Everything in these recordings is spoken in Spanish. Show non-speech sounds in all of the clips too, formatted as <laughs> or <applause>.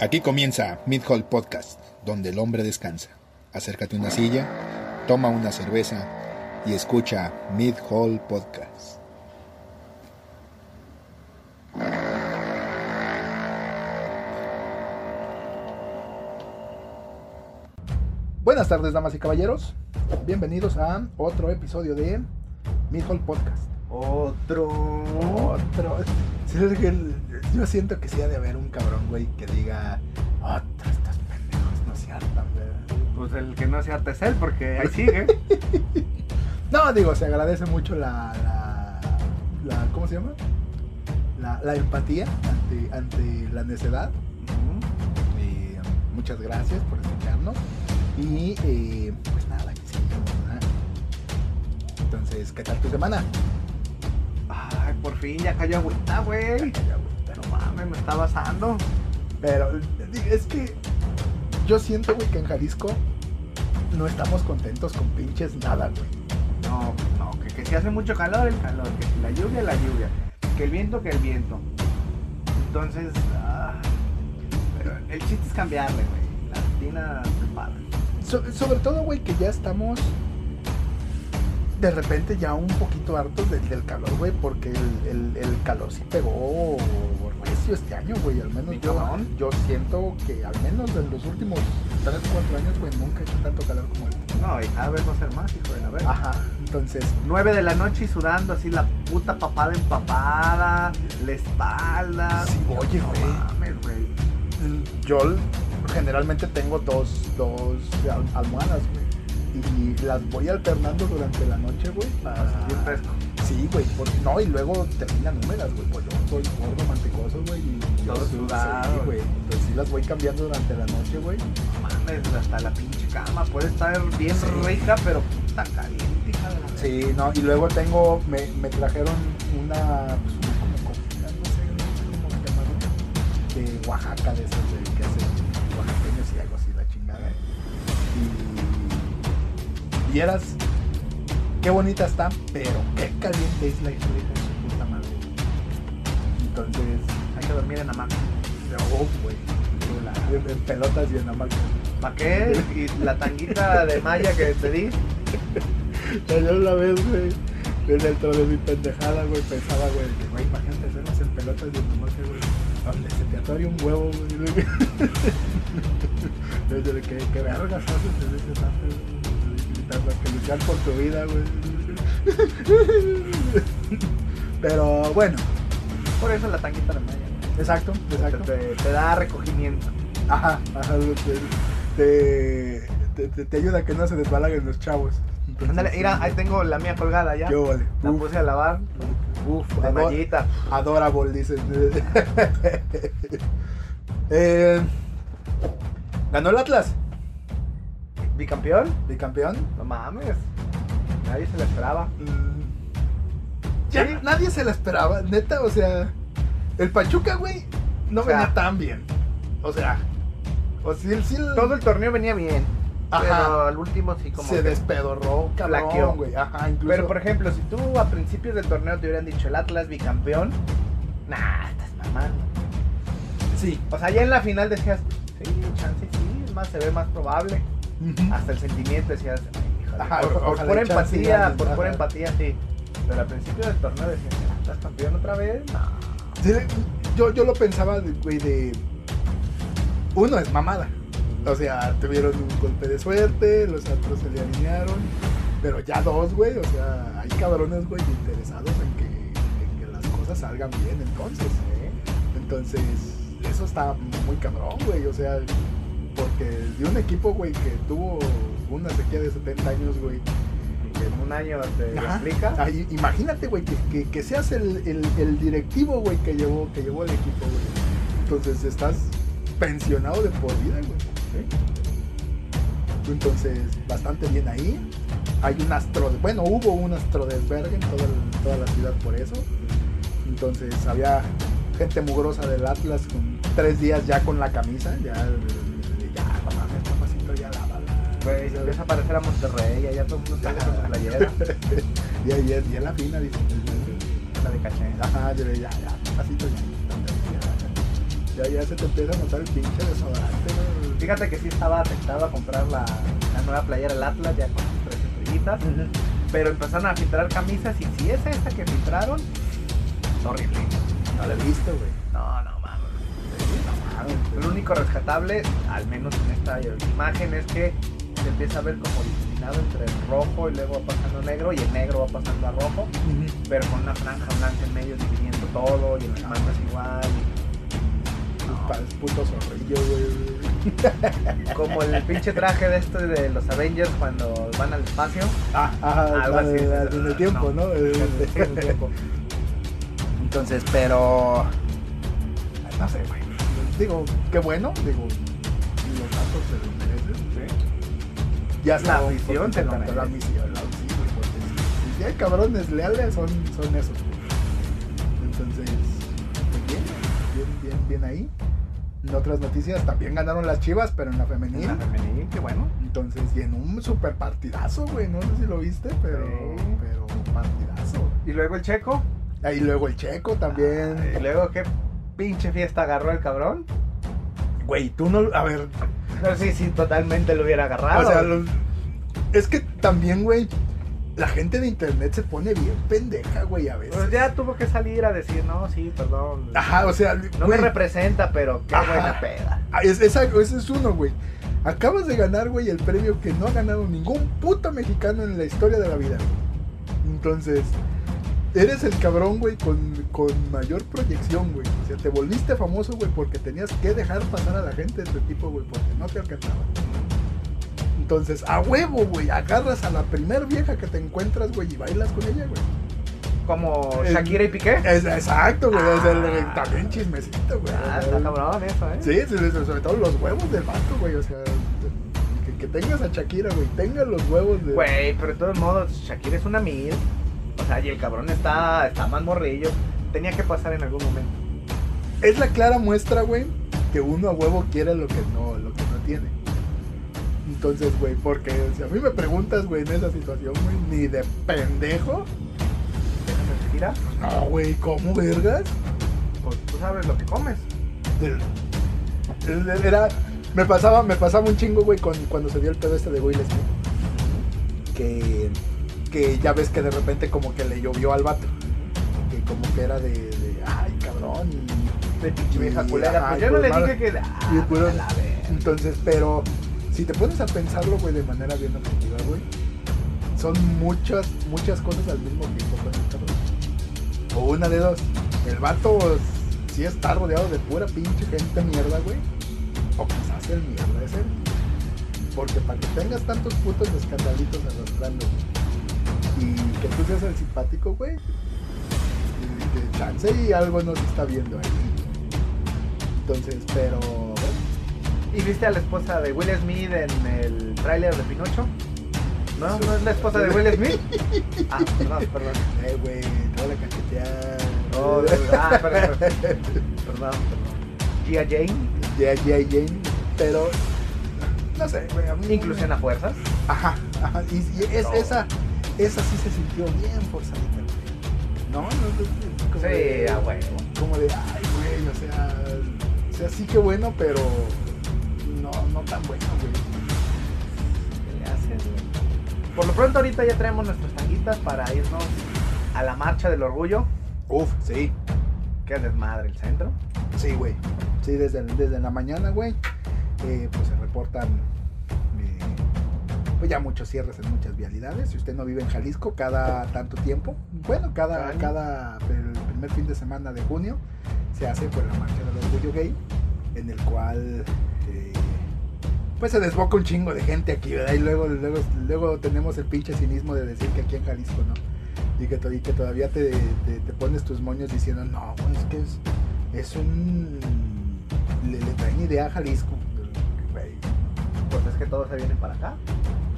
Aquí comienza Mid Hall Podcast, donde el hombre descansa. Acércate a una silla, toma una cerveza y escucha Mid Hall Podcast. Buenas tardes, damas y caballeros. Bienvenidos a otro episodio de Mid Hall Podcast. Otro. Otro. Sí, es que el- Yo siento que sí ha de haber un cabrón, güey, que diga, otro, estos pendejos no se hartan, güey". Pues el que no se harta es él, porque ahí <laughs> sigue. No, digo, se agradece mucho la, la, la- ¿cómo se llama? La, la empatía ante, ante la necedad. Eh, muchas gracias por escucharnos. Y eh, pues nada, que sigamos, ¿verdad? Entonces, ¿qué tal tu semana? Ay, por fin ya cayó agüita, güey. Me está basando. Pero es que yo siento, güey, que en Jalisco no estamos contentos con pinches nada, güey. No, no, que, que si hace mucho calor, el calor. Que si la lluvia, la lluvia. Que el viento, que el viento. Entonces, ah, pero el chiste es cambiarle, güey. La rutina se para. So- sobre todo, güey, que ya estamos de repente ya un poquito hartos del, del calor, güey, porque el, el- el calor sí pegó recio este año, güey. Al menos yo, cabrón. yo siento que al menos en los últimos 3, 4 años, güey, nunca he hecho tanto calor como el. No, y cada vez va a ser más, hijo de la verga. Ajá, entonces, 9 de la noche y sudando así la puta papada empapada, la espalda. Sí, oye, No güey. mames, güey. yo generalmente tengo dos, dos al- almohadas, güey. Y las voy alternando durante la noche, güey, para Bien fresco. Sí, güey, por- no, y luego terminan húmedas, güey, pues yo soy gordo, mantecoso, güey, y yo Todo sudado. sí, güey, entonces sí las voy cambiando durante la noche, güey. No mames, hasta la pinche cama puede estar bien Sí. rica, pero puta caliente, hija de la Sí, no, y luego tengo, me, me trajeron una, pues, una como copita, no sé, se llama, de Oaxaca, de esas de, vieras qué bonita está, pero qué caliente es la hija de su puta madre. Entonces, Hay que dormir en hamaca. Oh, güey. En, en pelotas y en hamaca. ¿Para qué? Y la tanguita de malla que te di. Yo una vez, güey, dentro de mi pendejada, güey, pensaba, güey, que, güey, imagínate hacernos en pelotas y en hamaca, güey. Donde se te atore un huevo, güey. <laughs> Desde que, que vergas haces en ese güey, gritando que luchar por tu vida, güey. <laughs> Pero bueno, Por eso la tanguita de malla. exacto, exacto. Te, te da recogimiento. Ajá, ajá, te, te, te, ayuda a que no se desbalaguen los chavos. Entonces, Ándale, mira, ahí tengo la mía colgada ya. ¿Qué vale? La Uf, puse a lavar. uf, ado- mallita. adorable, dicen. <laughs> Eh, ganó el Atlas, ¿Bicampeón? bicampeón. No mames. Nadie se la esperaba. Mm, Ya Sí. nadie se la esperaba, neta, o sea, el Pachuca, güey, no O sea, venía tan bien. O sea, o sí, sí, Todo el torneo venía bien. Ajá. Pero al último sí como se despedorró, cabrón, güey. Ajá, incluso. Pero por ejemplo, si tú a principios del torneo te hubieran dicho el Atlas bicampeón, nah, estás mamando. sí. O sea, ya en la final decías, sí, chance sí, es más, se ve más probable. Hasta el sentimiento decías, "Ay, híjole", Ajá, por, por empatía, por pura ajá. empatía, sí. Pero al principio del torneo decías, "Ah, ¿estás campeón otra vez? No. Yo, yo lo pensaba, güey, de. Uno es mamada. O sea, tuvieron un golpe de suerte, los otros se le alinearon. Pero ya dos, güey. O sea, hay cabrones, güey, interesados en que, en que las cosas salgan bien entonces. ¿eh? Entonces, eso está muy cabrón, güey. O sea, porque de un equipo, güey, que tuvo una sequía de 70 años, güey. Que en un año te explica. Ay, imagínate, güey, que, que, que seas el, el, el directivo, güey, que llevó, que llevó el equipo, güey. Entonces estás pensionado de por vida, güey. ¿sí? Entonces, bastante bien ahí. Hay un astro, bueno, hubo un astro desvergue en toda, el- toda la ciudad por eso. Entonces había gente mugrosa del Atlas con tres días ya con la camisa, ya, ya, Güey, empieza a Monterrey, allá todo el mundo sale con su playera. <laughs> Y ahí es, y la fina, dice. La de caché. Ajá, yo le ya, ya, pasito ya. Ya, ya se te empieza a notar el pinche desodorante, ¿no? Fíjate que sí estaba tentado a comprar la, la nueva playera del Atlas ya con sus tres estrellitas. Pero empezaron a filtrar camisas y si es esta que filtraron, es horrible. No lo he visto, güey. No, no mames. Lo único rescatable, al menos en esta imagen, es que se empieza a ver como difuminado entre el rojo y luego va pasando negro y el negro va pasando a rojo, pero con una franja blanca en medio dividiendo todo y en las mangas igual. Tus puto zorrillo, güey. <laughs> Como el pinche traje de este de los Avengers cuando van al espacio. Ah, Algo así, no, en el tiempo, no. Eh, tiempo. Entonces, pero. No sé, güey. Digo, qué bueno, digo, los datos. Ya La está, afición se lo La misión, la güey, porque si- hay cabrones leales, son, son esos. Entonces, pues bien, bien, bien, bien ahí. En otras noticias también ganaron las chivas, pero en la femenil. En la femenil, qué bueno. Entonces, y en un super partidazo, güey. No sé si lo viste, pero, Sí. pero partidazo. Y luego el checo. Ahí luego el checo también. Y luego qué pinche fiesta agarró el cabrón. Güey, tú no. A ver, No sé si totalmente lo hubiera agarrado. o sea, es que también, güey, la gente de internet se pone bien pendeja, güey, a veces. Pues ya tuvo que salir a decir, no, sí, perdón. Ajá, o sea, No güey, me representa, pero qué Ajá. buena peda. ah, es- esa- ese es uno, güey. Acabas de ganar, güey, el premio que no ha ganado ningún puto mexicano en la historia de la vida. Entonces, eres el cabrón, güey, con, con mayor proyección, güey. O sea, te volviste famoso, güey, porque tenías que dejar pasar a la gente de tu tipo, güey, porque no te alcanzaba. Entonces, a huevo, güey, agarras a la primer vieja que te encuentras, güey, y bailas con ella, güey. Como Shakira y Piqué. Es, exacto, güey, Ah. el- también chismecito, güey. Ah, está cabrón eso, ¿eh? Sí, sobre todo los huevos del vato, güey. O sea, que, que tengas a Shakira, güey. Tenga los huevos de. Güey, pero de todos modos, Shakira es una mil. O sea, y el cabrón está, está más morrillo. Tenía que pasar en algún momento. Es la clara muestra, güey, que uno a huevo quiere lo que no, lo que no tiene. Entonces, güey, porque si a mí me preguntas, güey, en esa situación, güey, ni de pendejo. ¿Dejas a Shakira? No, güey, ¿cómo vergas? Pues tú sabes lo que comes. Era. Me pasaba, me pasaba un chingo, güey, con, cuando se dio el pedo este de Will Smith. Que. Que ya ves que de repente como que le llovió al vato. Que como que era de. de, ay, cabrón. y- De pinche vieja culera. Pues yo no pues, le dije que. Ah, Y puro-. Entonces, pero si te pones a pensarlo, güey, de manera bien objetiva, güey, son muchas, muchas cosas al mismo tiempo con el cabrón. O una de dos. El vato sí está rodeado de pura pinche gente mierda, güey. O quizás el mierda es él. Porque para que tengas tantos putos escandalitos arrastrando y que tú seas el simpático, güey, y de chance y algo no se está viendo ahí. Entonces, pero ¿Y viste a la esposa de Will Smith en el tráiler de Pinocho? ¿No? ¿No es la esposa de Will <laughs> Smith? Ah, perdón, perdón. Eh, güey, toda la cacheteada. Oh, de verdad, perdón. Perdón, perdón. Gia Jane, Ya, ya, ya. Pero, no sé, güey. a mí no inclusión a fuerzas. Ajá, ajá. Y, y es, No. esa, esa sí se sintió bien forzadita, güey. No, no, no, como Sí, de, a huevo. Como de, ay, güey, o sea, o sea, sí que bueno, pero no, no tan bueno, güey. ¿Qué le haces, güey? Por lo pronto ahorita ya traemos nuestras tanguitas para irnos a la marcha del orgullo. Uf, sí, es desmadre el centro. sí, güey. Sí, desde, desde la mañana, güey, eh, pues se reportan ya muchos cierres en muchas vialidades. Si usted no vive en Jalisco, cada tanto tiempo, bueno, cada, Cada el primer fin de semana de junio se hace pues la marcha del orgullo gay, en el cual eh, pues se desboca un chingo de gente aquí, ¿verdad? Y luego, luego, luego tenemos el pinche cinismo de decir que aquí en Jalisco no. Y que, y que todavía te, te- te pones tus moños diciendo, no, es que es, es un... Le, le traen idea a Jalisco. Pues es que todos se vienen para acá.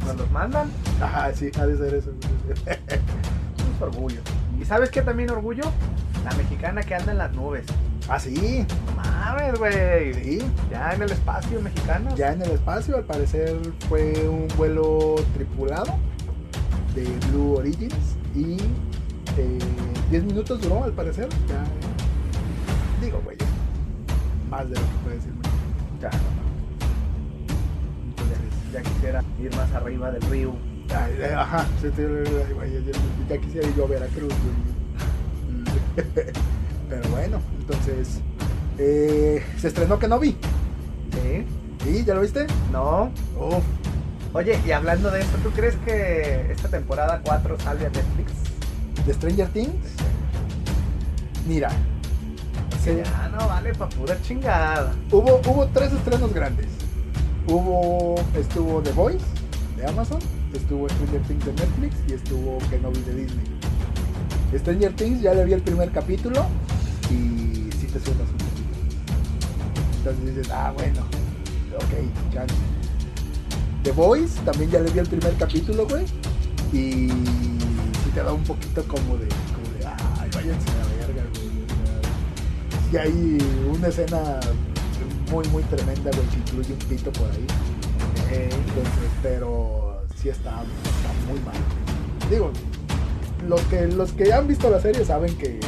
Nos los mandan. Ajá, sí, ha de ser eso. <laughs> Es orgullo. ¿Y sabes qué también orgullo? La mexicana que anda en las nubes. ah, sí, No mames, güey. sí. Ya en el espacio mexicano. Ya en el espacio, al parecer fue un vuelo tripulado de Blue Origins y eh, 10 minutos duró, al parecer. Ya, digo, güey, más de lo que puede decir mucha gente. Ya, ya quisiera ir más arriba del río. ay, eh, ajá, sí, sí, ya, quisiera ir yo a Veracruz. <laughs> Pero bueno, entonces eh, se estrenó que no vi. ¿Sí? ¿Sí? ¿Ya lo viste? ¿No? Uf, Oye, y hablando de esto, ¿tú crees que esta temporada 4 salve a Netflix? de Stranger Things. Mira, se- Ya no vale pa' pura chingada. hubo, hubo tres estrenos grandes. Hubo, estuvo The Voice de Amazon, estuvo Stranger Things de Netflix y estuvo Kenobi de Disney. Stranger Things ya le vi el primer capítulo y sí te sueltas un poquito. Entonces dices, ah, bueno, ok, chance. The Voice también ya le vi el primer capítulo, güey. Y sí te da un poquito como de, como de ay, váyanse a la verga, güey. O sea, sí hay una escena muy, muy tremenda, güey, que incluye un pito por ahí. Eh, Entonces, pero sí está, está muy mal. Digo, los que, los que han visto la serie saben que,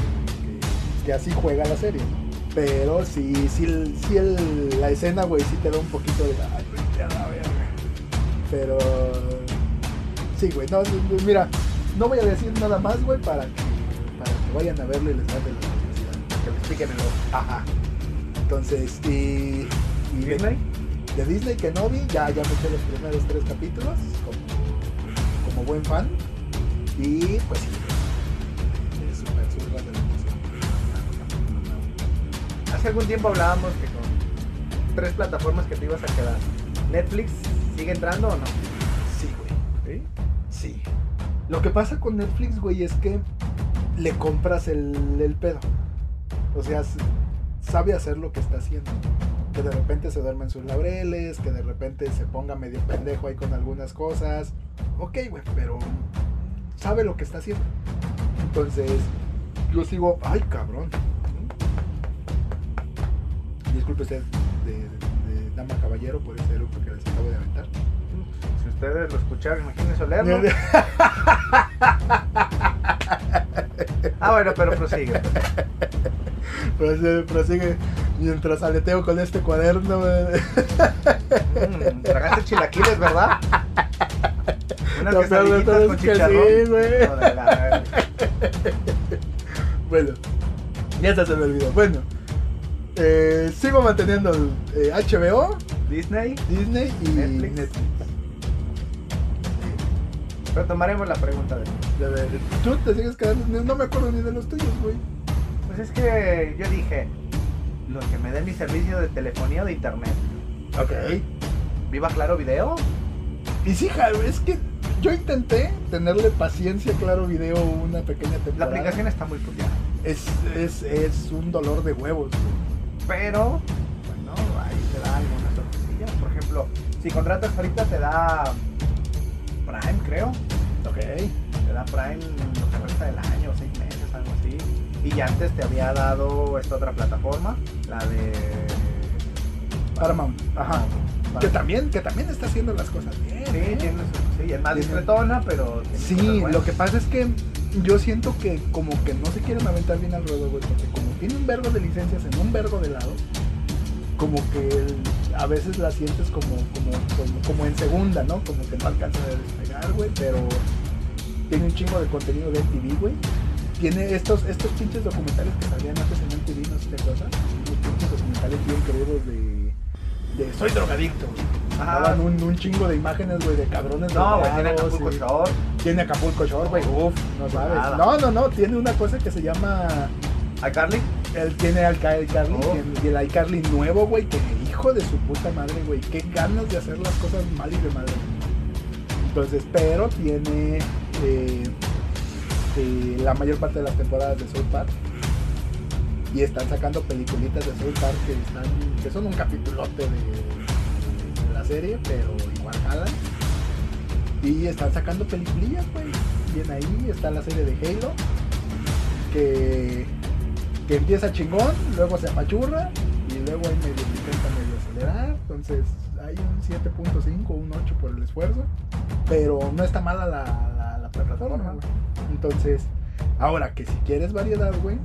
que, así juega la serie. Pero sí, sí, sí el- la escena, güey, sí te da un poquito de, ay. Pero, sí, güey, no, mira, no voy a decir nada más, güey, para que, para que vayan a verlo y les mande la curiosidad. que me expliquen el. Ajá. Entonces, y, y de- ¿Disney? de Disney Kenobi, ya, ya me eché los primeros tres capítulos como, como buen fan. Y pues sí, es súper, súper de la emoción. Hace algún tiempo hablábamos que con tres plataformas que te ibas a quedar. ¿Netflix sigue entrando o no? Sí, güey. Sí. Sí. Lo que pasa con Netflix, güey, es que le compras el, el pedo. O sea, sabe hacer lo que está haciendo. Que de repente se duerme en sus laureles, que de repente se ponga medio pendejo ahí con algunas cosas. Ok, güey, pero sabe lo que está haciendo. Entonces, yo sigo, ay, cabrón. Disculpe usted, de, de dama caballero, por ese eructo que les acabo de aventar. Si ustedes lo escucharon, imagínense olerlo. <laughs> Ah, bueno, pero prosigue. Prosigue, prosigue mientras aleteo con este cuaderno. Mm, tragaste chilaquiles, ¿verdad? Unas de quesadillitas es con que sí, güey. De Bueno, ya se me olvidó. Bueno, eh, sigo manteniendo eh, HBO, Disney, Disney y Netflix. Netflix. retomaremos la pregunta de De ver, Tú te sigues quedando, no me acuerdo ni de los tuyos, güey. Pues es que yo dije, lo que me dé mi servicio de telefonía o de internet. Ok. Viva Claro Video. Y sí, ja, es que yo intenté tenerle paciencia a Claro Video una pequeña La temporada. aplicación está muy puteada. es, es, es un dolor de huevos. güey. Pero, bueno, ahí te da algunas sorpresillas. Por ejemplo, si contratas ahorita te da Prime, creo. Ok. Te da Prime lo que resta del año, seis meses, algo así. Y ya antes te había dado esta otra plataforma, la de Paramount. Ajá. Paramount. Que también, que también está haciendo las cosas bien. Sí, ¿eh? tiene su- sí, es más discretona, pero tiene Sí, lo que pasa es que yo siento que como que no se quieren aventar bien al ruedo, güey, porque como tiene un vergo de licencias en un vergo de lados, como que el- a veces la sientes como, como, como, como en segunda, ¿no? Como que no alcanza a despegar, güey, pero tiene un chingo de contenido de MTV, güey. Tiene estos, estos pinches documentales que salían antes en MTV, no sé si te acuerdas. Pinches documentales bien crudos de, de soy drogadicto. Daban un, un chingo de imágenes, güey, de cabrones No, güey, tiene Acapulco y- Shore. tiene Acapulco Shore, güey. Uf, no sabes. Nada. No, no, no. Tiene una cosa que se llama. iCarly. Él tiene al iCarly. Oh. Y el iCarly nuevo, güey. Que hijo de su puta madre, güey. Qué ganas de hacer las cosas mal y de mal. Entonces, pero tiene. eh, eh, la mayor parte de las temporadas de South Park. Y están sacando peliculitas de South Park que, están, que son un capitulote de, la serie, pero igual jalan. Y están sacando peliculillas, güey. Bien ahí está la serie de Halo. Que, que empieza chingón, luego se apachurra. Y luego hay medio intenta medio acelerar. Entonces hay un 7.5, un 8 por el esfuerzo. Pero no está mala la, la, la plataforma, güey. Entonces, ahora que si quieres variedad, güey.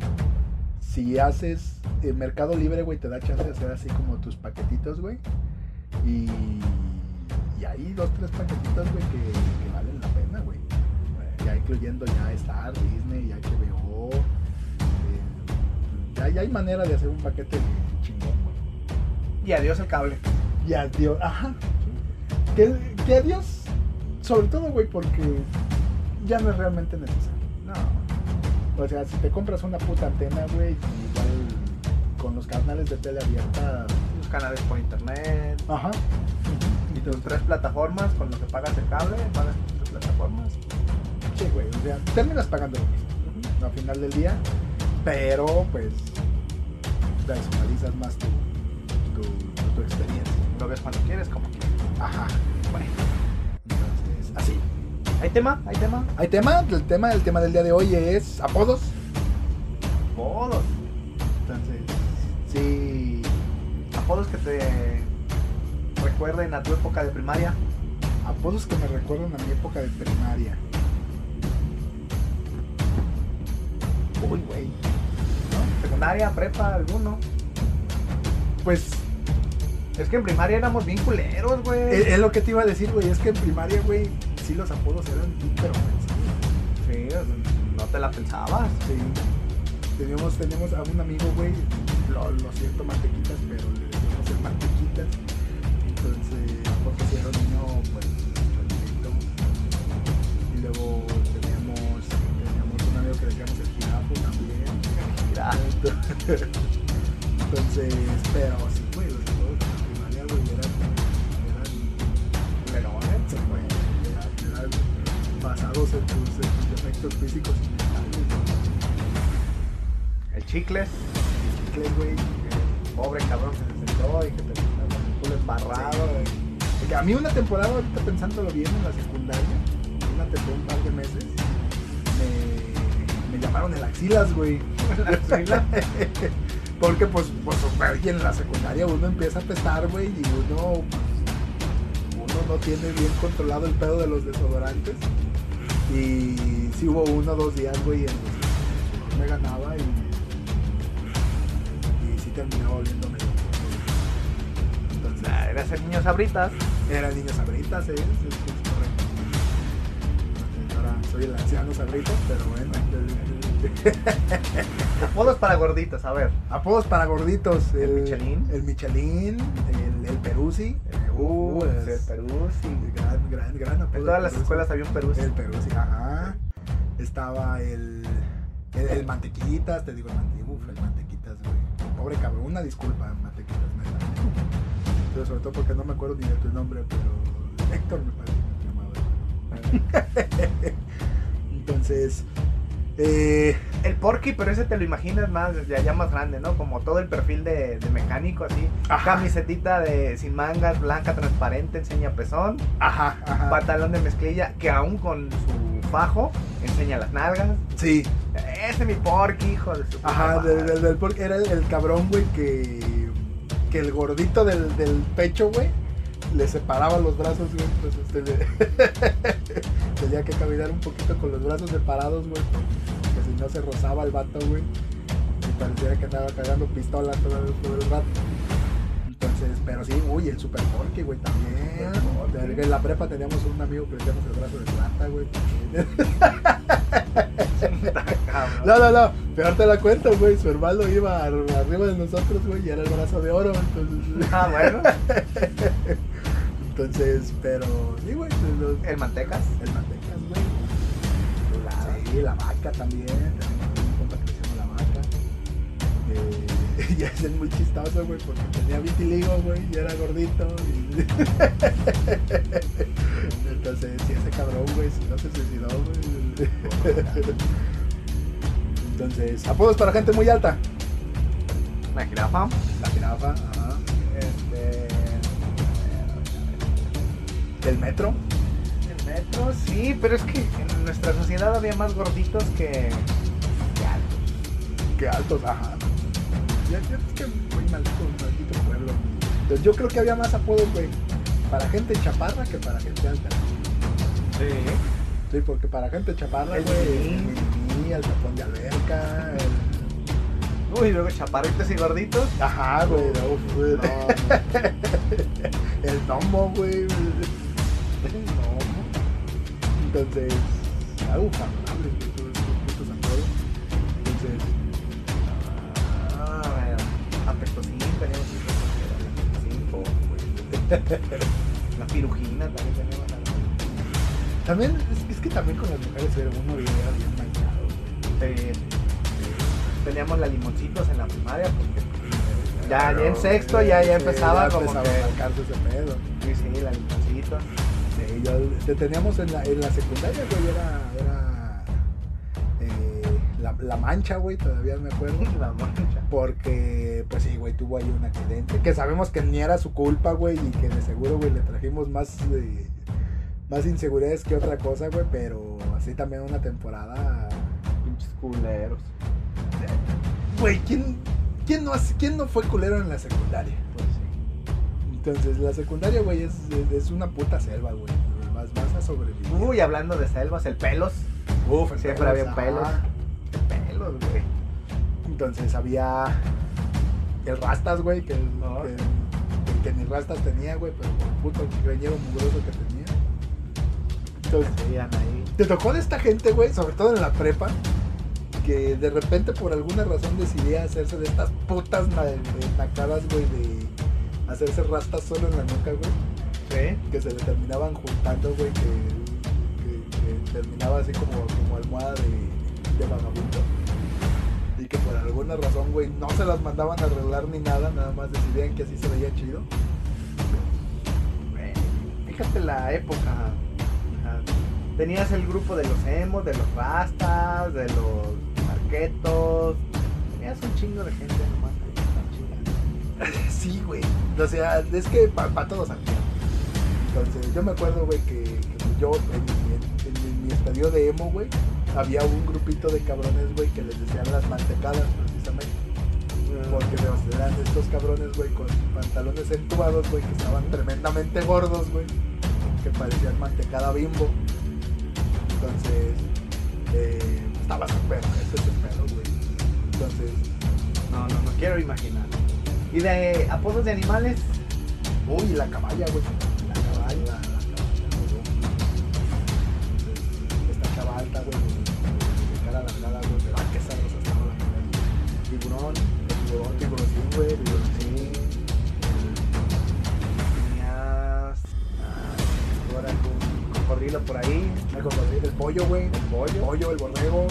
si haces eh, Mercado Libre, güey, te da chance de hacer así como tus paquetitos, güey. Y, y hay dos, tres paquetitos, güey, que, que valen la pena, güey. Ya incluyendo ya Star, Disney, ya HBO. eh, ya, ya hay manera de hacer un paquete chingón, güey. Y adiós el cable. Y adiós, ajá. Que, que adiós, sobre todo, güey, porque ya no es realmente necesario. No. O sea, si te compras una puta antena, güey, igual con los canales de tele abierta. Los canales por internet. Ajá. Y tus tres plataformas con lo que pagas el cable, pagas tus tres plataformas. Sí, güey, o sea, terminas pagando lo mismo al final del día, pero pues personalizas más tu, tu, tu- tu experiencia. Lo ves cuando quieres, como quieres. Ajá. Bueno. Entonces, así. ¿Hay tema? ¿Hay tema? ¿Hay tema? El tema, el tema del día de hoy es apodos. Apodos. Entonces, sí. Apodos que te recuerden a tu época de primaria. Apodos que me recuerdan a mi época de primaria. Uy, güey. ¿no? Secundaria, prepa, alguno. Pues Es que en primaria éramos bien culeros, güey. es, es lo que te iba a decir, güey. Es que en primaria, güey, sí los apodos eran súper ofensivos. Sí, no te la pensabas. Sí. Teníamos, teníamos a un amigo, güey, lo, lo siento, mantequitas, pero le decíamos el mantequitas. Entonces, porque si era un niño, pues, chonchito. Y luego teníamos, teníamos un amigo que le decíamos el jirafo también. Mira, <laughs> Entonces, pero basados en tus, en tus defectos físicos y mentales, El chicles. güey. güey. Pobre cabrón que se sentó y que terminó con el culo embarrado. Porque a mí una temporada, ahorita pensándolo bien en la secundaria, una temporada, un par de meses, me, me llamaron el axilas, güey. <laughs> Porque pues, pues en la secundaria uno empieza a pestar, güey, y uno, pues, uno no tiene bien controlado el pedo de los desodorantes. Y sí hubo uno o dos días, güey, en los me ganaba y, y sí terminaba oliéndome. Entonces, Nah, Era ser niño sabritas. era niño sabritas, ¿eh? Correcto. Ahora soy el anciano sabritas, pero bueno. <laughs> Apodos para gorditos, a ver. Apodos para gorditos. ¿El Michelin? El Michelin, el, el Peruzzi. Es- el Peruzzi. Gran, gran, gran apodo. En todas las escuelas había un Peruzzi. El Peruzzi, ajá. Estaba el, el, el Mantequitas, te digo, el Mantequitas, el Mantequitas, güey. Pobre cabrón, una disculpa, Mantequitas, neta. Pero sobre todo porque no me acuerdo ni de tu nombre, pero Héctor me parece que se llamaba. <laughs> Entonces, eh, El Porky, pero ese te lo imaginas más, desde allá más grande, ¿no? Como todo el perfil de, de mecánico, así. Ajá. Camisetita de sin mangas, blanca, transparente, enseña pezón. ajá, ajá. Pantalón de mezclilla, que aún con su fajo enseña las nalgas. Sí, Ese es mi Porky, hijo de su ajá, del, del, del porque era el, el cabrón, güey, que, que el gordito del, del pecho, güey, le separaba los brazos, güey, pues este, le- <laughs> tenía que caminar un poquito con los brazos separados, güey, porque si no se rozaba el vato, güey, y pareciera que andaba cagando pistola todo, el- todo el rato. Entonces, pero sí, uy, el super porky, güey, también. Porky. En la prepa teníamos un amigo que le decíamos el brazo de plata, güey. <laughs> No, no, no, peor te la cuento, güey. Su hermano iba ar- arriba de nosotros, güey, y era el brazo de oro. Entonces, Ah, bueno. <laughs> entonces pero sí, güey. los- El Mantecas. El mantecas, güey. Sí, la vaca también. Tenemos un compa que se llama la vaca. Eh, <laughs> y ese es muy chistoso, güey, porque tenía vitiligo, güey, y era gordito. y- <laughs> Entonces, sí, ese cabrón, güey, si no se suicidó, güey. Entonces, apodos para gente muy alta. La jirafa. La jirafa, El metro. El metro, sí, pero es que en nuestra sociedad había más gorditos que. que altos. Qué altos, ajá. Ya, ya es que muy maldito, maldito pueblo. Entonces, yo creo que había más apodos, güey, para gente chaparra que para gente alta. Sí. Sí, porque para gente chaparra, El güey, el el tapón de alberca, Uy, luego chaparritos y gorditos. Ajá, güey. No, no. <laughs> El gnomo, güey. Gnomo. Entonces, algo favorable. Entonces, Ah, bueno. Apestosín, teníamos güey. <laughs> La pirujina también teníamos. también, es, es que también con las mujeres era uno era bien manchado. Eh, teníamos la limoncitos en la primaria porque ya, ya en sexto ya, ya empezaba ya como que a ese pedo. sí, sí, la limoncitos. Sí, yo, te teníamos en la, en la secundaria, güey, era, era eh, la, la mancha, güey, todavía me acuerdo. <laughs> La mancha. Porque, pues sí, güey, tuvo ahí un accidente. Que sabemos que ni era su culpa, güey, y que de seguro, güey, le trajimos más, eh, más inseguridades que otra cosa, güey, pero así también una temporada. Pinches culeros. Güey, ¿quién, quién, no, ¿quién no fue culero en la secundaria? Pues sí. Entonces, la secundaria, güey, es, es una puta selva, güey. Vas, vas a sobrevivir. Uy, hablando de selvas, el pelos. Uf, el siempre pelos, había pelos. ajá. Pelos, güey. Entonces había el Rastas, güey, que, Ah. que, que ni Rastas tenía, güey, pero por puto greñero mugroso que tenía. Entonces, ahí. te tocó de esta gente, güey, sobre todo en la prepa, que de repente por alguna razón decidía hacerse de estas putas nacadas, güey, de hacerse rastas solo en la nuca, güey, Que se le terminaban juntando, güey, que, terminaba así como, como almohada de, de vagabundo. Y que por alguna razón, güey, no se las mandaban a arreglar ni nada, nada más decidían que así se veía chido. Fíjate la época. Tenías el grupo de los emos, de los rastas, de los marquetos. Tenías un chingo de gente nomás ahí. <laughs> Sí, güey. O sea, es que para todos había. Entonces, yo me acuerdo, güey, que, que yo en, mi- en- en mi estadio de emo, güey, había un grupito de cabrones, güey, que les decían las mantecadas, precisamente. Porque pues, eran estos cabrones, güey, con pantalones entubados, güey, que estaban tremendamente gordos, güey, que parecían mantecada bimbo. Entonces, eh, estaba súper, este es el pedo, güey. Entonces, No, no, no quiero imaginar. ¿Y de apodos de animales? uy, la caballa, güey. Pollo, güey. El pollo. El pollo, el borrego.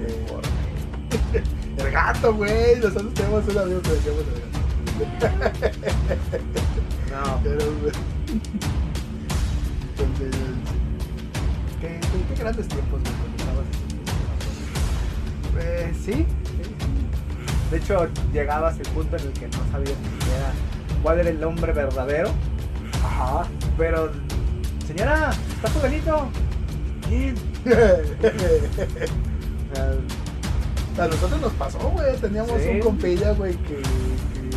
Eh, <laughs> el gato, güey. Nosotros tenemos un amigo que decíamos el gato. No, <laughs> Pero. Entonces, qué, qué, qué grandes tiempos, güey, cuando estabas pues sí. De hecho, llegabas al punto en el que no sabías ni siquiera cuál era el nombre verdadero. Ajá. Pero, señora, ¿está su ganito? ¿Quién? O sea, A nosotros nos pasó, güey. Teníamos Sí. un compilla, güey, que, que,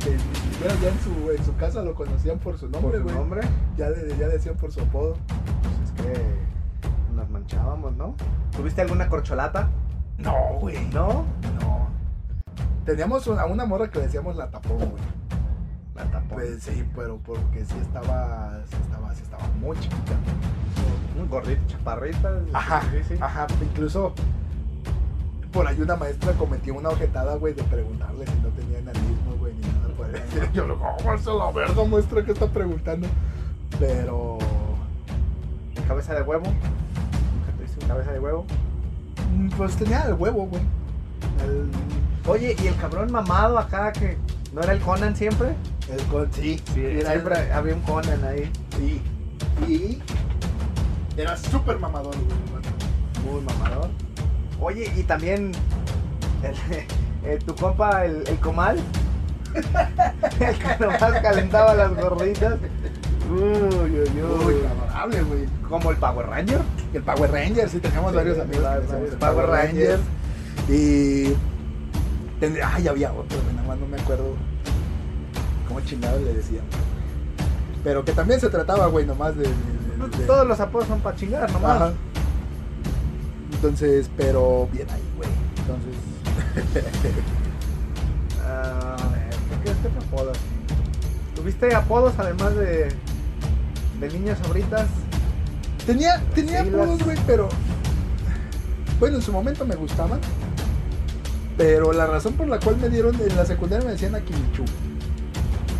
que siquiera ya en su, en su casa lo conocían por su nombre, güey. nombre, Ya, de- ya decían por su apodo. pues es que nos manchábamos, ¿no? ¿Tuviste alguna corcholata? No, güey. ¿No? No. Teníamos una, una morra que le decíamos la tapón, güey. La tapón. Pues sí, pero porque sí estaba, sí estaba, sí estaba muy chiquita. Un chaparrita. Ajá, Sí, sí. ajá, incluso por ahí una maestra cometió una ojetada, güey, de preguntarle si no tenía enanismo, güey, ni nada por el. <laughs> Yo lo ¿cómo es la verga, maestra, que está preguntando? Pero, Cabeza de huevo. Nunca tuviste un cabeza de huevo. mm, pues tenía el huevo, güey. El, Oye, ¿y el cabrón mamado acá que no era el Conan siempre? El con, sí, era siempre había un Conan ahí. sí. Y era súper mamador, güey. Muy mamador. Oye, y también el, <laughs> el- tu compa, el, el comal. <laughs> el que nomás calentaba las gorditas. Uy, uy, Muy favorable, güey. Como el Power Ranger. El Power Ranger, sí, teníamos Sí, varios amigos decíamos el Power Power Ranger. Rangers. Y. Ay, había otro, nada más no me acuerdo cómo chingados le decían. Pero que también se trataba, güey, nomás de. de- de- Todos los apodos son para chingar nomás. Ajá. Entonces, pero bien ahí, güey. Entonces, <laughs> Ah, a ver, ¿qué, qué otro apodo? ¿Tuviste apodos además de, de niñas ahoritas? tenía, tenía Sí, apodos, las- güey, pero. Bueno, en su momento me gustaban. Pero la razón por la cual me dieron en la secundaria me decían Akimichu.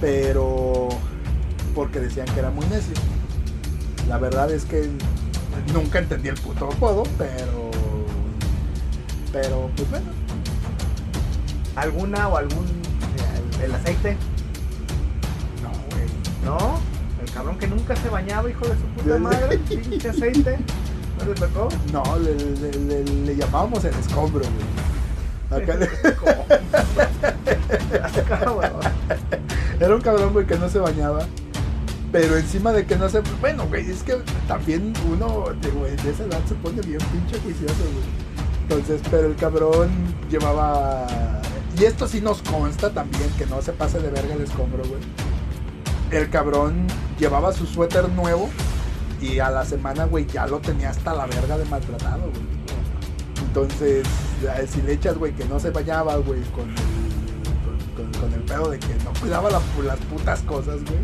Pero. Porque decían que era muy necio. La verdad es que nunca entendí el puto apodo, pero. Pero, pues bueno. ¿Alguna o algún. El, el aceite? No, güey. ¿No? El cabrón que nunca se bañaba, hijo de su puta madre. Pinche aceite. ¿No le tocó? No, le, le- le- le llamábamos el escombro, güey. <laughs> Acá le-. <laughs> Era un cabrón, güey, que no se bañaba. Pero encima de que no se. Bueno, güey, es que también uno de, esa edad se pone bien pinche juicioso, güey. Entonces, pero el cabrón llevaba. Y esto sí nos consta también, que no se pase de verga el escombro, güey. El cabrón llevaba su suéter nuevo y a la semana, güey, ya lo tenía hasta la verga de maltratado, güey. Entonces, si le echas, güey, que no se bañaba, güey, con con, el pedo de que no cuidaba la- las putas cosas, güey,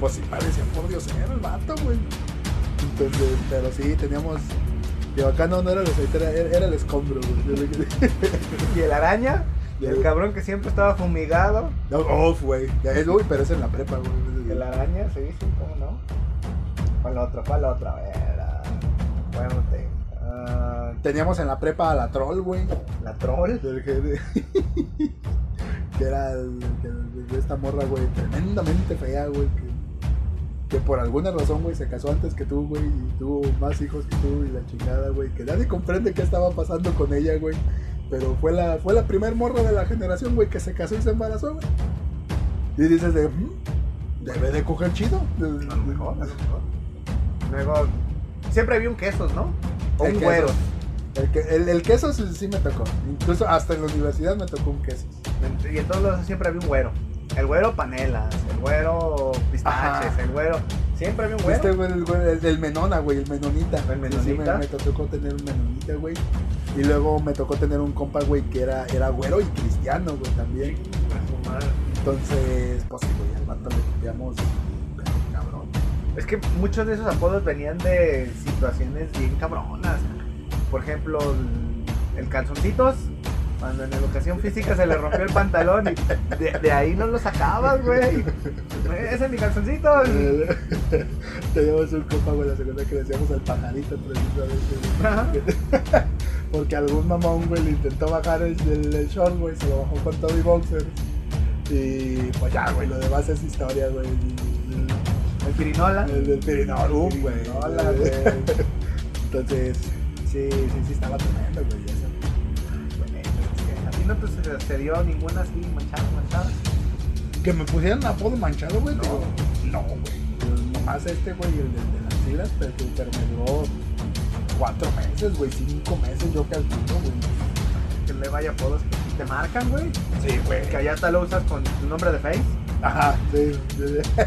pues sí parecía por Dios el vato, güey. Entonces, pero sí, teníamos. Digo, acá no, no era el aceite, era, era el escombro, güey. <laughs> ¿Y el araña? El cabrón que siempre estaba fumigado. No, Uf, güey. Uy, pero es en la prepa, güey. El araña, sí, sí, cómo no. ¿Cuál otro? ¿Cuál otro? A ver. ah, Bueno, te. ah, Teníamos en la prepa a la troll, güey. la troll. <laughs> <laughs> Que, era el- que- de esta morra, güey, tremendamente fea, güey. Que, que por alguna razón, güey, se casó antes que tú, güey, y tuvo más hijos que tú y la chingada, güey. Que nadie comprende qué estaba pasando con ella, güey. Pero fue la, fue la primer morra de la generación, güey, que se casó y se embarazó, güey. Y dices de, "Mm, debe de coger chido. A lo mejor, a lo mejor. Luego, siempre había un quesos, ¿no? O El un queso. güero. El, el queso sí, sí me tocó. Incluso hasta en la universidad me tocó un queso. Y en todos lados siempre había un güero. El güero panelas, el güero pistaches, Ajá. el güero. Siempre había un güero. Este güey, el, güey, el del menona, güey, el menonita. El Sí, sí, menonita. me, me tocó tener un menonita, güey. Y luego me tocó tener un compa, güey, que era, era güero y cristiano, güey, también. Entonces, pues güey, al vato le copiamos, cabrón. Es que muchos de esos apodos venían de situaciones bien cabronas. Por ejemplo, el, el calzoncitos, cuando en educación física se le rompió el pantalón y de, de ahí no lo sacabas, güey. Ese es mi calzoncito. <laughs> Teníamos un compa, güey, la segunda que le decíamos el pajarito, precisamente. Güey. <laughs> Porque algún mamón, güey, le intentó bajar el, el, el short, güey, se lo bajó con todo y boxers. Y pues ya, güey, lo demás es historia, güey. El pirinola. El del Pirinol, güey. Pirinola, güey. <laughs> Entonces, sí, sí, sí, estaba tremendo, güey. No te sucedió ninguna así manchada, manchada. Que me pusieran apodo manchado, güey. No. No, güey. Pues Nomás este, güey, el de, de las siglas, pero, pero me duró cuatro meses, güey, cinco meses, yo calculo, güey. Que le vaya apodos que te marcan, güey. Sí, güey. Que allá hasta lo usas con tu nombre de Face. Ajá, sí. sí, sí. <laughs>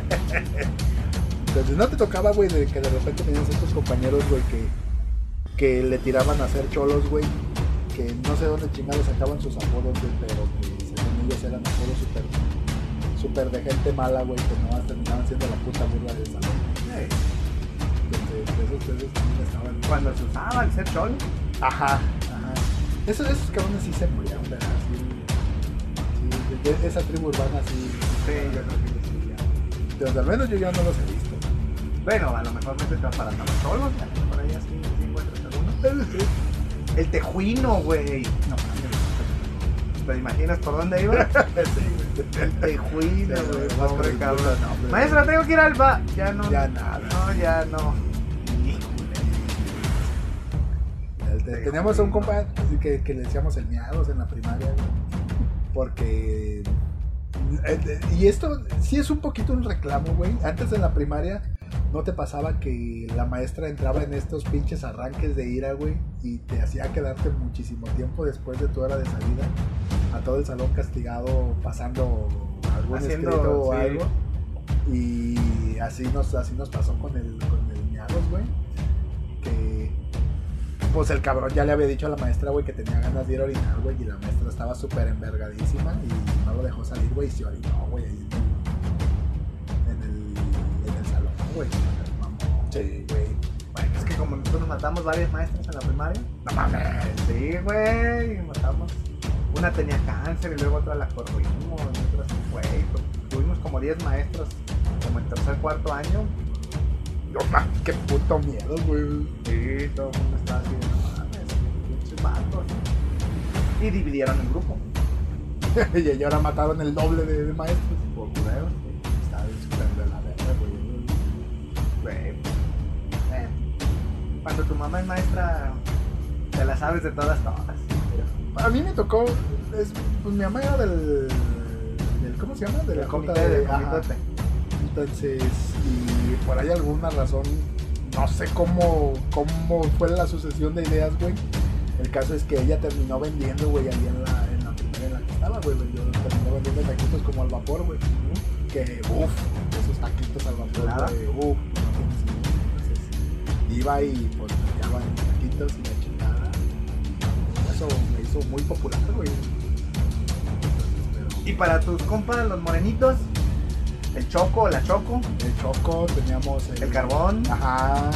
Entonces, ¿no te tocaba, güey, de que de repente tenías estos compañeros, güey, que, que le tiraban a hacer cholos, güey? Que no sé dónde chingados sacaban sus apodos, güey, pero que según ellos eran apodos súper súper de gente mala, güey, que nomás terminaban siendo la puta burla del salón. Entonces, esos, esos también estaban... Cuando se usaba el ser cholo. Ajá, ajá. Esos, esos cabrones sí se murieron, ¿verdad? Sí, sí, de- de esa tribu urbana sí. Sí, yo creo que sí, ya. Entonces, al menos yo ya no los he visto. Bueno, a lo mejor no te vas para tan solos, ya, por ahí así, sí encuentras alguno. <laughs> El tejuino, güey. No. ¿Te imaginas por dónde iba? <laughs> El tejuino, güey. Pobre cabrón. no, hombre. Maestra, tengo que ir al ba. Ya no. Ya nada. No, ya no. Híjole. Teníamos a un compa que, que le decíamos el miados en la primaria, güey, porque... eh, Y esto sí es un poquito un reclamo, güey. Antes en la primaria no te pasaba que la maestra entraba en estos pinches arranques de ira, güey, y te hacía quedarte muchísimo tiempo después de tu hora de salida a todo el salón castigado pasando algún Haciendo, escrito o sí. algo. Y así nos, así nos pasó con el, con el güey. Que pues el cabrón ya le había dicho a la maestra, güey, que tenía ganas de ir a orinar, güey, y la maestra estaba súper envergadísima y no lo dejó salir, güey, y se orinó, güey, güey. Sí, güey. Bueno, es que como nosotros matamos varias maestras en la primaria. No mames. Sí, güey. Matamos. Una tenía cáncer y luego otra la corrimos. y otra se fue. pues, Tuvimos como 10 maestros como en tercer cuarto año. No mames, qué puto miedo, güey. Sí, todo el mundo estaba así no mames, pinches vatos. Y dividieron el grupo. <laughs> y ahora mataron el doble de, de maestros. Por culeros. Cuando tu mamá es maestra, te la sabes de todas, todas. A mí me tocó, es, pues mi mamá era del, del ¿cómo se llama? De la comité de comité. Entonces, y por ahí alguna razón, no sé cómo, cómo fue la sucesión de ideas, güey. El caso es que ella terminó vendiendo, güey, ahí en la, en la primera en la que estaba, güey. vendió- Terminó vendiendo taquitos como al vapor, güey. Que, uff, esos taquitos al vapor, güey, uff, iba y pues en taquitos y la chingada. Eso me hizo muy popular, güey. Entonces, Y para tus compas, los morenitos, el choco, la choco, el choco, teníamos el carbón, Ajá.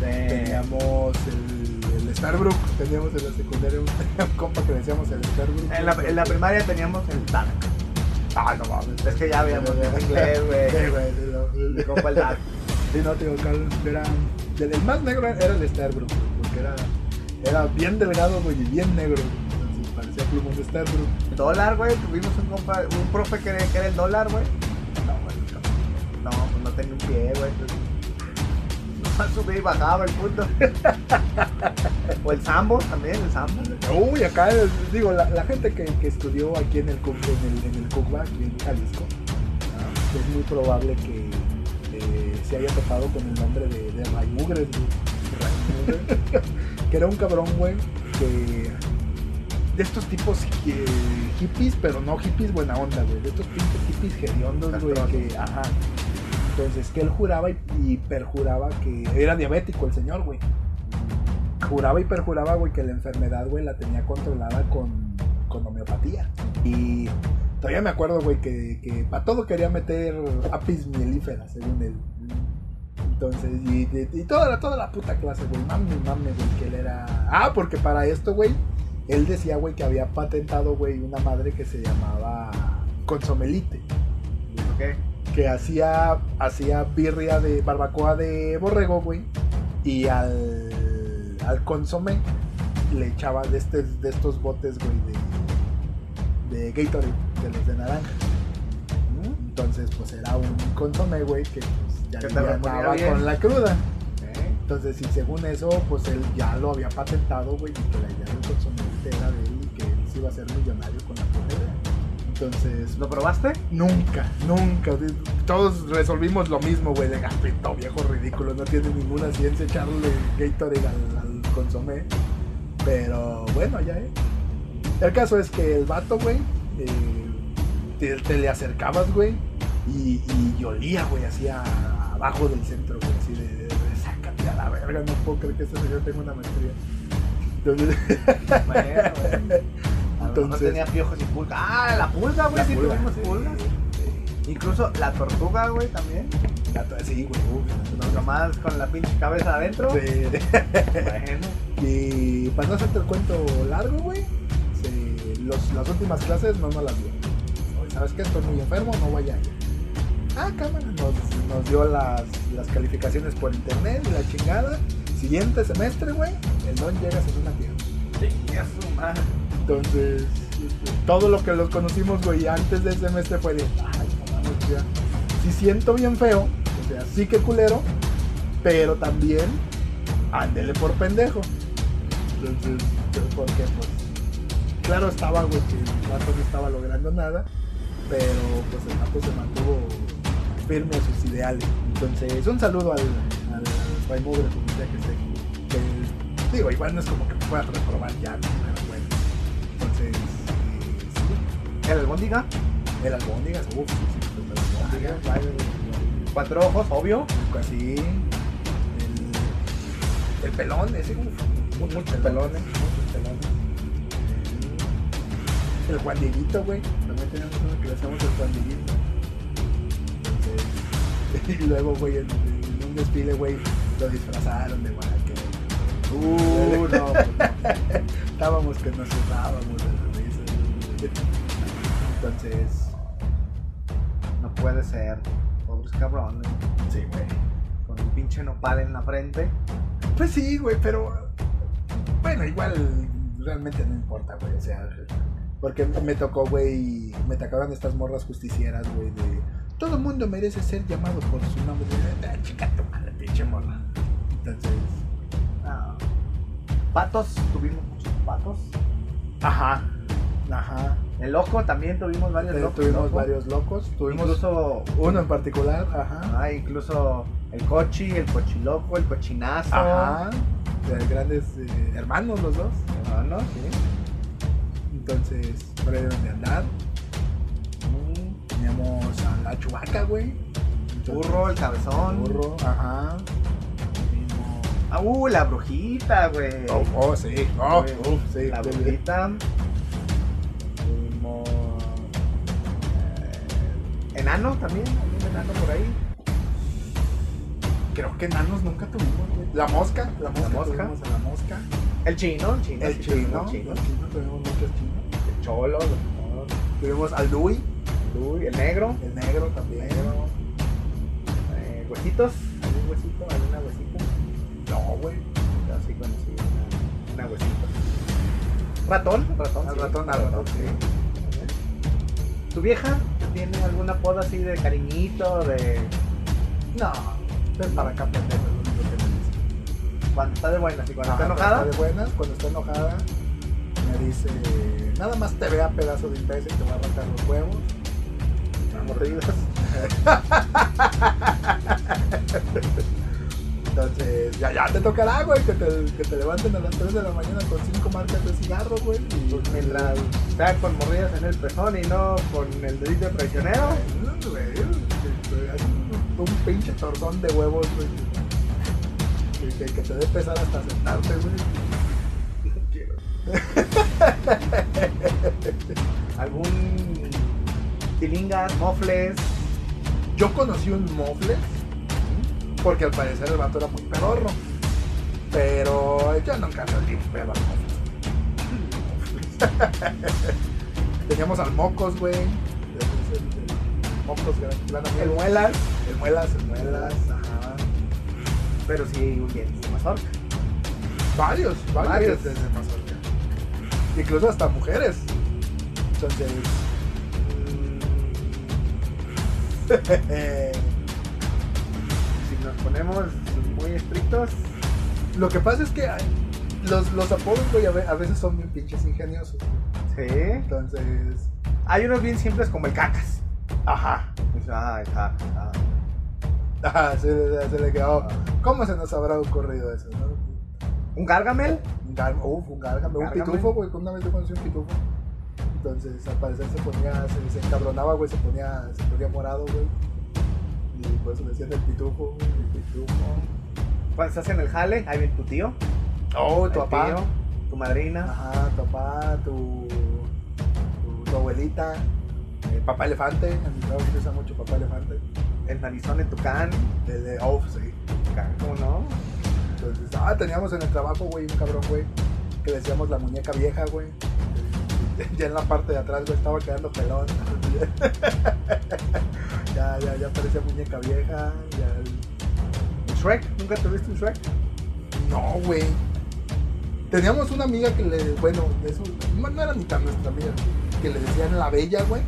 este, Teníamos el, el Starbrook, teníamos en la secundaria un, <laughs> compa que decíamos el Starbrook. en, la, en la primaria teníamos el Dark. Ah, no mames. Es que ya habíamos <laughs> en inglés, güey. sí, Mi compa el Dark. Sí, no, tío, Carlos, era. El, más negro era el Starbrook, porque era, era bien delgado, güey, y bien negro. Entonces parecía plumón de Starbrook. Dólar, güey. Tuvimos un compa, un profe que, era- que era el dólar, güey. No, güey. No, no, pues no tenía un pie, güey. entonces, <laughs> subía y bajaba el puto. <laughs> o el Sambo también, el Sambo. Uy, acá, digo, la, la gente que, que estudió aquí en el, en el, en el aquí en Jalisco, ¿no? es muy probable que se haya topado con el nombre de, de Ray Mugres, güey. Ray Mugres, que era un cabrón, güey, que de estos tipos eh, hippies, pero no hippies buena onda, güey, de estos pinches hippies hediondos, güey, que, ajá. Entonces, que él juraba y, y perjuraba que era diabético el señor, güey juraba y perjuraba, güey, que la enfermedad, güey, la tenía controlada con, con homeopatía. Y todavía me acuerdo, güey, que, que para todo quería meter apis mielífera, según él. Entonces, y, y- y toda, la, toda la puta clase, güey, mami, mami, güey, que él era... Ah, porque para esto, güey, él decía, güey, que había patentado, güey, una madre que se llamaba consomelite ¿Ok? que hacía, hacía birria de barbacoa de borrego, güey. Y al, al consomé le echaba de, este, de estos botes, güey, de, de Gatorade, de los de naranja. Entonces, pues era un consomé, güey, que ya Que te alivianaba bien. con la cruda. Entonces, y según eso, pues él ya lo había patentado, güey, y que la idea del consomé era de él y que él se iba a ser millonario con la idea. Entonces, ¿Lo probaste? Nunca, nunca. Todos resolvimos lo mismo, güey, de gafito viejo ridículo. No tiene ninguna ciencia echarle Gatorade al, al consomé. Pero bueno, ya, eh. El caso es que el vato, güey, eh, te, te le acercabas, güey, y, y olía, güey, hacia abajo del centro, güey, así de, de, de, sácate a la verga. No puedo creer que este señor tenga una maestría. Entonces, Bueno, güey. <laughs> Mejor Entonces- tenía piojos y pulga. Ah, la pulga, güey. Sí, pulga, tuvimos sí, pulgas. sí. Incluso la tortuga, güey, también. La Sí, güey, uf, no, no, Nomás con la pinche cabeza adentro. Sí. Bueno. <laughs> Y para no hacerte el cuento largo, güey, los- las últimas clases no nos las dio. ¿Sabes qué? Estoy muy enfermo, no voy a ir. Ah, cámara. Nos, nos dio las, las calificaciones por internet y la chingada. Siguiente semestre, güey, el don llega sin una tierra. Entonces, todo lo que los conocimos, güey, antes del semestre fue de, ay, no ya. Sí siento bien feo, o sea, sí que culero, pero también ándele por pendejo. Entonces, porque pues, claro estaba, güey, que el vato no estaba logrando nada, pero pues el vato se mantuvo firme a sus ideales. Entonces, un saludo al, al, sea que esté. Que, digo, igual no es como que me pueda reprobar ya, pero bueno. Entonces, eh, El albóndiga. sí, el albóndigas, uff, sí, sí, el albóndigas, Cuatro ojos, obvio. así, el, el pelón, ese, uff, Muchos pelones, muchos pelones. El Juan Dieguito, güey. También teníamos uno que le hacíamos el Juan Dieguito. <laughs> Y luego, güey, en, en un desfile, güey, lo disfrazaron de Walker. Uh, no. <laughs> Estábamos que nos cerrábamos de la risa. Entonces, No puede ser. Pobres cabrones. sí, güey. Con un pinche nopal en la frente. Pues sí, güey, pero. Bueno, igual realmente no importa, güey. O sea, porque me tocó, güey. Me tocaron estas morras justicieras, güey, de. Todo el mundo merece ser llamado por su nombre. Ah, chica tu madre, pinche morra. Entonces. Ah. Patos, tuvimos muchos patos. Ajá. Ajá. El loco también tuvimos varios locos. tuvimos loco. varios locos. Tuvimos Incluso uno en particular. Ajá. Ah, incluso el cochi, el cochiloco, el cochinazo. Ajá. De grandes eh, hermanos los dos. Hermano, sí. Entonces, por ahí deben de andar. Teníamos a la chubaca, güey. Burro, el cabezón. Burro, ajá. Tuvimos- Ah, uh, la brujita, güey. Oh, oh, sí. Oh, Güey, uf, sí. La brujita. Tuvimos. eh, enano también, algún enano por ahí. Creo que enanos nunca tuvimos, güey. La mosca, la mosca. mosca. Tuvimos a la mosca. El chino, el chino. El sí, chino. tuvimos El chino. tuvimos muchos chinos. El cholo, los. Tuvimos al Dewey, Uy, el negro. el negro también. Negro. Eh, huesitos. ¿Algún huesito? ¿Alguna huesita? No, güey. Yo sí conocí una, una huesita. Ratón, ratón. Al sí, ratón, al ratón, sí. ¿Tu vieja tiene alguna apodo así de cariñito, de No, ven para acá, pendejo, es lo único que me dice. cuando está de buenas y cuando Ajá, está enojada? Está de buenas, cuando está enojada, me dice: Nada más te vea pedazo de imbécil, te va a arrancar los huevos. Entonces, ya, ya te tocará, güey, que te, que te levanten a las 3 de la mañana con 5 marcas de cigarro, güey. y- Pues mientras está con mordidas en el pezón y no con el dedito traicionero. Güey, que- que- un, un pinche torzón de huevos, güey. Que te dé pesar hasta sentarte, güey. <laughs> No quiero. <laughs> Algún tilingas, mofles. Yo conocí un mofle porque al parecer el vato era muy pedorro. Pero yo nunca le pedo al mofle. <laughs> Teníamos al mocos, güey. Mocos, gran. El muelas. El muelas, el muelas, ajá. Pero sí, un de mazorca. Varios, varios, Varios. desde Mazorca. Incluso hasta mujeres. Entonces. <laughs> Si nos ponemos muy estrictos, Lo que pasa es que los, los apodos, güey, a ve- a veces son bien pinches ingeniosos. güey. sí. Entonces. Hay unos bien simples como el cacas. Ajá. Pues, ay, cacas. ah. Ajá, se, le- se le quedó. ¿Cómo se nos habrá ocurrido eso, no? Un gargamel. Un gar, uf, un gárgame, un Gárgame. pitufo, güey. Una vez yo conocí un pitufo. Entonces, al parecer se ponía, se, se encabronaba, güey, se ponía, se ponía morado, güey. Y por eso decían el pitufo, güey, el pitufo. Cuando estás en el jale, ahí viene tu tío. Oh, tu papá. tío, tu madrina. Ajá, tu papá, tu, tu, tu abuelita, el papá elefante. En mi trabajo se usa mucho papá elefante. El narizón en tu can. El de, oh, sí. ¿Cómo no? Entonces, ah, teníamos en el trabajo, güey, un cabrón, güey, que le decíamos la muñeca vieja, güey. <laughs> Ya en la parte de atrás, güey, estaba quedando pelón. <laughs> ya, ya, ya parecía muñeca vieja. Ya... Shrek. ¿Nunca tuviste un Shrek? No, güey. Teníamos una amiga que le, bueno, eso no era ni tan nuestra amiga, que le decían la bella, güey.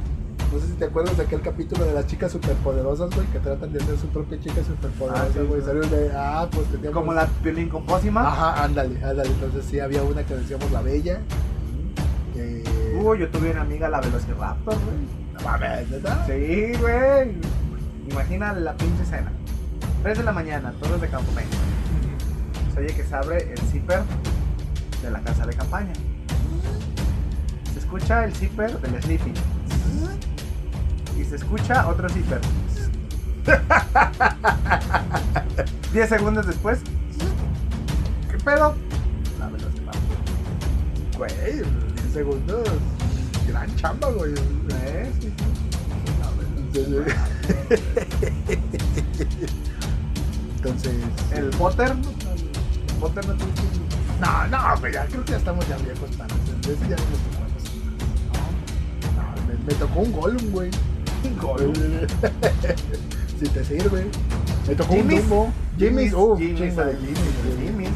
No sé si te acuerdas de aquel capítulo de las chicas superpoderosas, güey, que tratan de hacer su propia chica superpoderosa, Ah, sí, güey. sí. Salió el de, ah, pues teníamos... Como la violín con pócima. Ajá, ándale, ándale. Entonces sí, había una que decíamos la bella. Uy, yo tuve una amiga, la Velociraptor, güey. no mames, ¿verdad? Sí, güey. Imagina la pinche escena. 3 de la mañana, todos de campamento. Se oye que se abre el zipper de la casa de campaña. Se escucha el zipper del sleeping. Y se escucha otro zipper. <laughs> 10 segundos después. ¿Qué pedo? La güey, 10 segundos. Gran chamba, güey. ¿Eh? Sí, sí. Entonces. El Potter. El Potter no que- No, no, ya creo que ya estamos ya viejos para ya no me, me tocó un Gollum, güey. Un <laughs> si te sirve. Me tocó Jimmy's. un Dumbo. Jimmy's, uff, Jimmy's, Jimmy's. Jimmy's,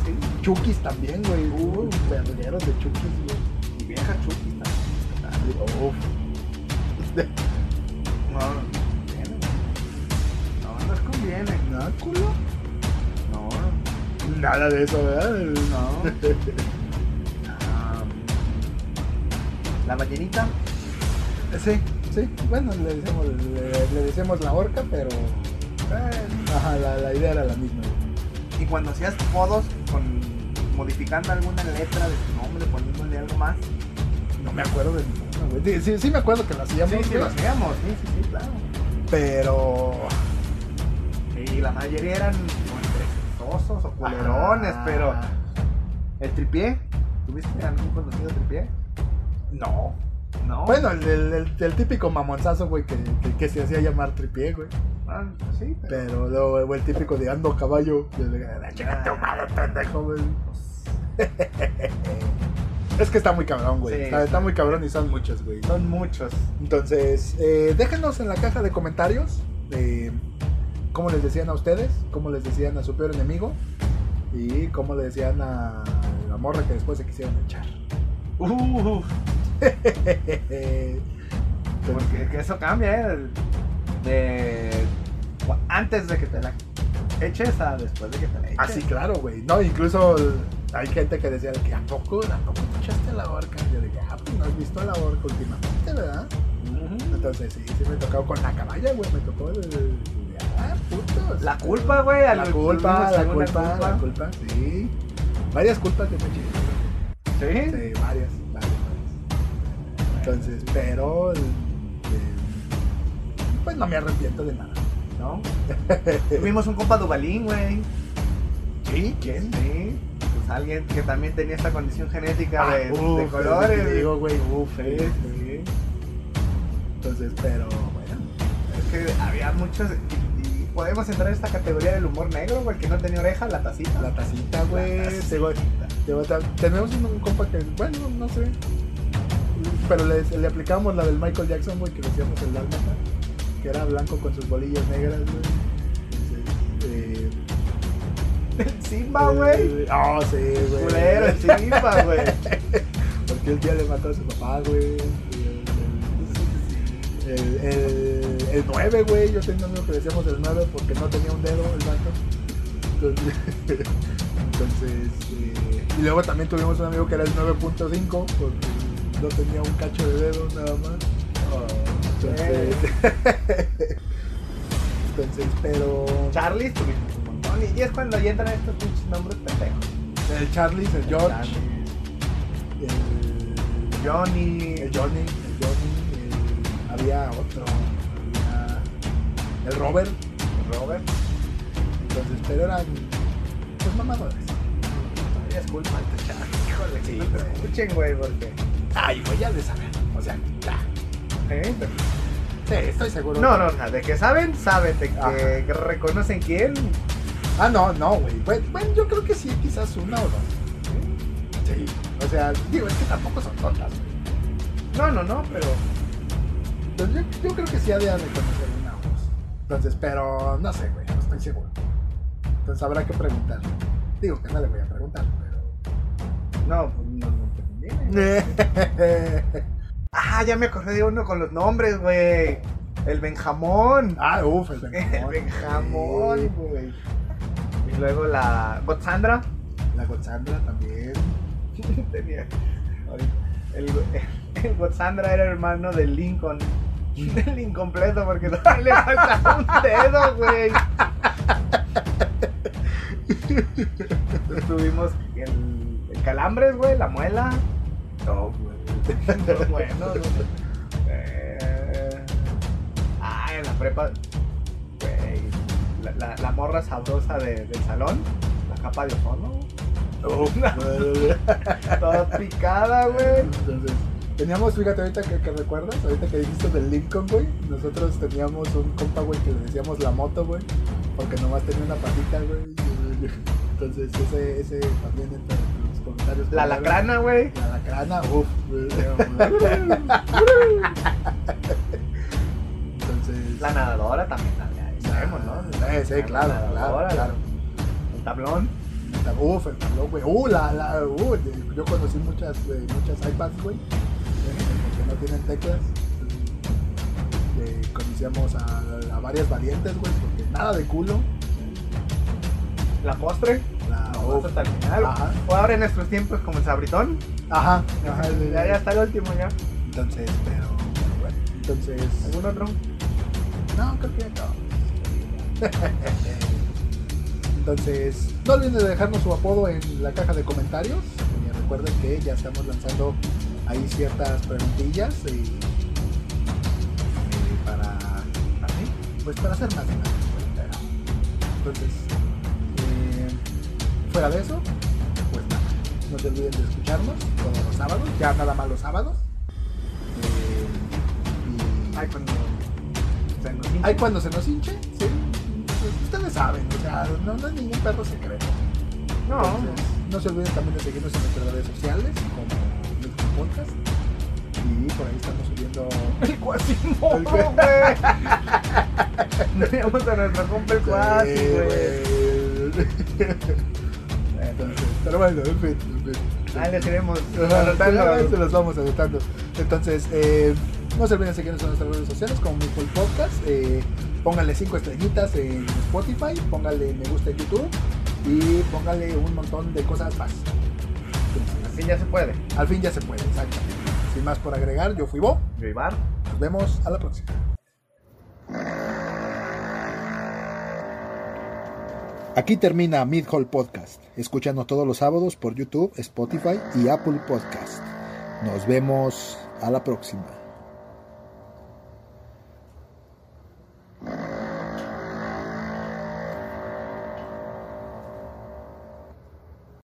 güey. Uh, vergueros de Chukis, güey. Uf. <laughs> No, no conviene. No, no es conviene. ¿Nada, culo? No, Nada de eso, ¿verdad? no. <laughs> Ah, la ballenita. Sí, sí. Bueno, le decimos, le, le decimos la horca, pero. eh, ajá, la, la idea era la misma. Y cuando hacías modos con modificando alguna letra de tu nombre, poniéndole algo más. No me acuerdo de güey. Sí, sí, me acuerdo que lo hacíamos, sí, sí, lo hacíamos, sí, sí, sí, claro. pero... Y la mayoría eran como entre sosos o culerones, Ah, pero. ¿El tripié? ¿Tuviste algún conocido tripié? No. No. Bueno, el, el, el- el típico mamonzazo, güey, que, que, que se hacía llamar tripié, güey. Ah, pues sí, pero. Pero luego, el típico de ando caballo. de- de- de- "Chinga tu madre, pendejo, güey". Es que está muy cabrón, güey. Sí. Está, está muy cabrón y son muchos, güey. Son muchos. Entonces, eh, déjenos en la caja de comentarios eh, cómo les decían a ustedes, cómo les decían a su peor enemigo y cómo le decían a la morra que después se quisieron echar. Uh, <laughs> porque que eso cambia, ¿eh? De. Antes de que te la eches a después de que te la eches. Así, claro, güey. No, incluso hay gente que decía de que ¿a poco, ¿a poco escuchaste la horca? Yo dije, ah, pues no has visto la horca últimamente, ¿verdad? Entonces, sí, sí me tocó con la caballa, güey. Me tocó el. el- ah, putos. La culpa, güey. a La lo- culpa, la culpa, la culpa, sí. Varias culpas que me eché. ¿Sí? Sí, varias, varias, varias. Entonces, pero. eh, pues no me arrepiento de nada. ¿No? <laughs> Tuvimos un compa Dubalín, güey. ¿Sí? ¿Quién? Sí. Alguien que también tenía esta condición genética Ah, de, uf, de es colores. digo, güey, Sí, eh. sí. Entonces, pero bueno. Es que había muchos. Y, y podemos entrar en esta categoría del humor negro, güey, que no tenía oreja, la tacita. La tacita, güey. Tenemos un, un compa que, bueno, no sé. Pero le, le aplicamos la del Michael Jackson, güey, que decíamos el Dálmata. Que era blanco con sus bolillas negras, güey. Simba, güey. Ah, sí, güey. Culero, el Simba, güey. Porque el día le mató a su papá, güey. El, el, el, el 9, güey. Yo tenía un amigo que decíamos el 9 porque no tenía un dedo el vato. Entonces, entonces, eh, y luego también tuvimos un amigo que era el 9.5 porque no tenía un cacho de dedo nada más. Entonces, <laughs> entonces pero Charlie, Y es cuando ya entran estos pinches nombres pendejos. el Charlie, el George, Charlie, el Johnny. el Johnny, el Johnny, el- había otro, había el Robert, Robert. entonces, pero eran pues mamadores. Es culpa de Charlie. Híjole, Sí, no te güey. escuchen, güey, porque. Ay, güey, ya de saber, o sea, ya. ¿eh? Sí, estoy seguro. No, no, de que saben, saben. De que reconocen quién. Ah, no, no, güey. Bueno, bueno, yo creo que sí, quizás una o dos. Sí. O sea, digo, es que tampoco son tontas, güey. No, no, no, pero. Entonces, yo, yo creo que sí ha de reconocer una o dos. Entonces, pero no sé, güey, no estoy seguro. Entonces habrá que preguntarle. Digo que no le voy a preguntar, pero. No, pues no, no te conviene. <laughs> Ah, ya me acordé de uno con los nombres, güey. El Benjamón. ah, uff, el El Benjamón. <laughs> Benjamón, Sí. güey. Luego la Gotsandra. La Gotsandra también. <laughs> Tenía. El, <laughs> el Gotsandra era hermano del Lincoln. <laughs> Del incompleto porque todavía le falta un dedo, güey. Entonces tuvimos el, el calambres, güey, la muela. No, güey. Los buenos, güey. Eh, ah, en la prepa. La, la, la morra sabrosa de- del salón. La capa de ozono. Uf, <laughs> Toda picada, güey. Entonces, teníamos, fíjate, ahorita que, que recuerdas, ahorita que dijiste del Lincoln, güey, nosotros teníamos un compa, güey, que le decíamos la moto, güey, porque nomás tenía una patita, güey. Entonces, ese, ese también entra en los comentarios. La lacrana, güey. La lacrana, uff. <laughs> Entonces, La nadadora también, la- sabemos, ¿no? Sí, sí, claro, La claro, claro. El tablón. Uf, el tablón, güey. Uh, la, la, uh, yo conocí muchas, muchas iPads, güey, eh, que no tienen teclas. Eh, conocíamos a, a varias valientes, güey, porque nada de culo. La postre. La, postre hasta el final. Ajá. O ahora en nuestros tiempos como el sabritón. ajá, ajá, Ya, ya está el último ya. Entonces, pero, pero bueno, entonces, ¿Algún otro? no, creo que. Entonces, no olviden de dejarnos su apodo en la caja de comentarios. Y recuerden que ya estamos lanzando ahí ciertas preguntillas y, y para, ¿Así? pues para hacer más dinámico. Entonces, eh, fuera de eso, pues nada, no se olviden de escucharnos todos los sábados, ya nada más los sábados. Eh, y- Ay, cuando se nos cuando se nos hinche, ustedes saben, o sea, no, no es ningún perro secreto. No. Entonces, no se olviden también de seguirnos en nuestras redes sociales, como Milk Podcast. Y por ahí estamos subiendo. El cuasimodo, El- güey. Teníamos a nuestro compa el cuasi, Sí, güey. Entonces, pero bueno, en fin, en fin. Ahí les ahí se los vamos anotando. Entonces, eh, no se olviden de seguirnos en nuestras redes sociales como Milk Podcast. Eh, pónganle 5 estrellitas en Spotify, pónganle me gusta en YouTube y pónganle un montón de cosas más. Entonces, Así ya se puede. al fin ya se puede, exactamente. Sin más por agregar, yo fui Bo. Yo Ibar. Nos vemos a la próxima. Aquí termina Mid Hall Podcast. Escúchanos todos los sábados por YouTube, Spotify y Apple Podcast. Nos vemos a la próxima.